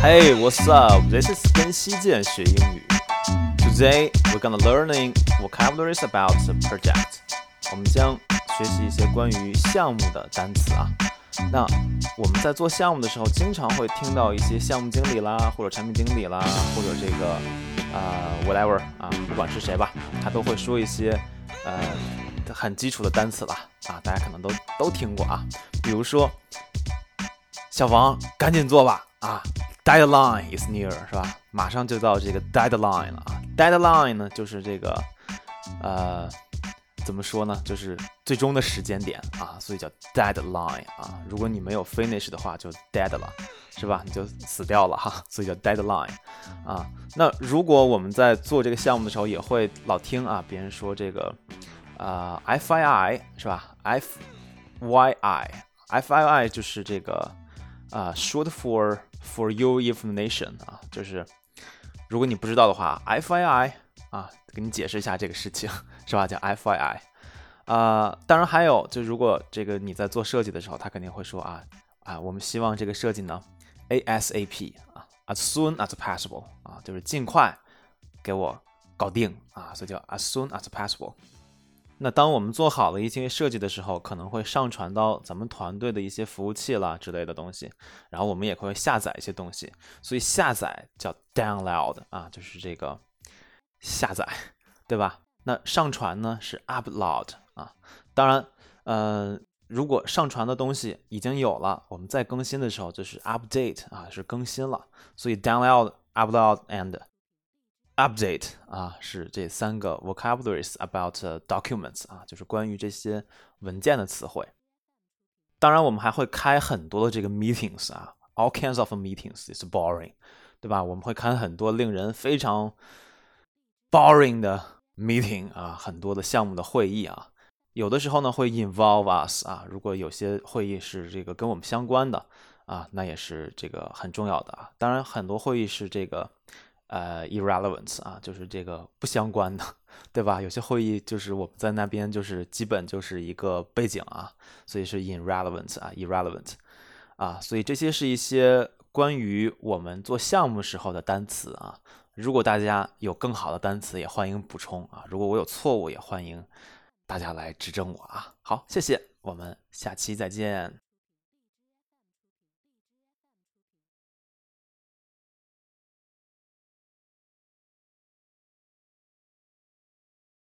Hey, what's up? This is 跟西健学英语。Today we're gonna learning vocabularies about the project. 我们将学习一些关于项目的单词啊。那我们在做项目的时候，经常会听到一些项目经理啦，或者产品经理啦，或者这个啊 whatever 啊，不管是谁吧，他都会说一些呃很基础的单词了啊，大家可能都都听过啊。比如说，小王赶紧做吧啊，deadline is near 是吧？马上就到这个 deadline 了啊。deadline 呢就是这个呃。怎么说呢？就是最终的时间点啊，所以叫 deadline 啊。如果你没有 finish 的话，就 dead 了，是吧？你就死掉了哈，所以叫 deadline 啊。那如果我们在做这个项目的时候，也会老听啊，别人说这个啊，FII 是吧？FYI，FII 就是这个啊，short for for your information 啊，就是如果你不知道的话，FII 啊，给你解释一下这个事情。是吧？叫 F Y I，啊，当然还有，就如果这个你在做设计的时候，他肯定会说啊啊，我们希望这个设计呢，A S A P 啊，as soon as possible 啊，就是尽快给我搞定啊，所以叫 as soon as possible。那当我们做好了一些设计的时候，可能会上传到咱们团队的一些服务器啦之类的东西，然后我们也会下载一些东西，所以下载叫 download 啊，就是这个下载，对吧？那上传呢是 upload 啊，当然，呃，如果上传的东西已经有了，我们再更新的时候就是 update 啊，是更新了。所以 download、upload and update 啊，是这三个 vocabularies about documents 啊，就是关于这些文件的词汇。当然，我们还会开很多的这个 meetings 啊，all kinds of meetings is boring，对吧？我们会开很多令人非常 boring 的。meeting 啊，很多的项目的会议啊，有的时候呢会 involve us 啊，如果有些会议是这个跟我们相关的啊，那也是这个很重要的啊。当然，很多会议是这个呃 irrelevant 啊，就是这个不相关的，对吧？有些会议就是我们在那边就是基本就是一个背景啊，所以是 irrelevant 啊，irrelevant 啊，所以这些是一些关于我们做项目时候的单词啊。如果大家有更好的单词，也欢迎补充啊！如果我有错误，也欢迎大家来指正我啊！好，谢谢，我们下期再见。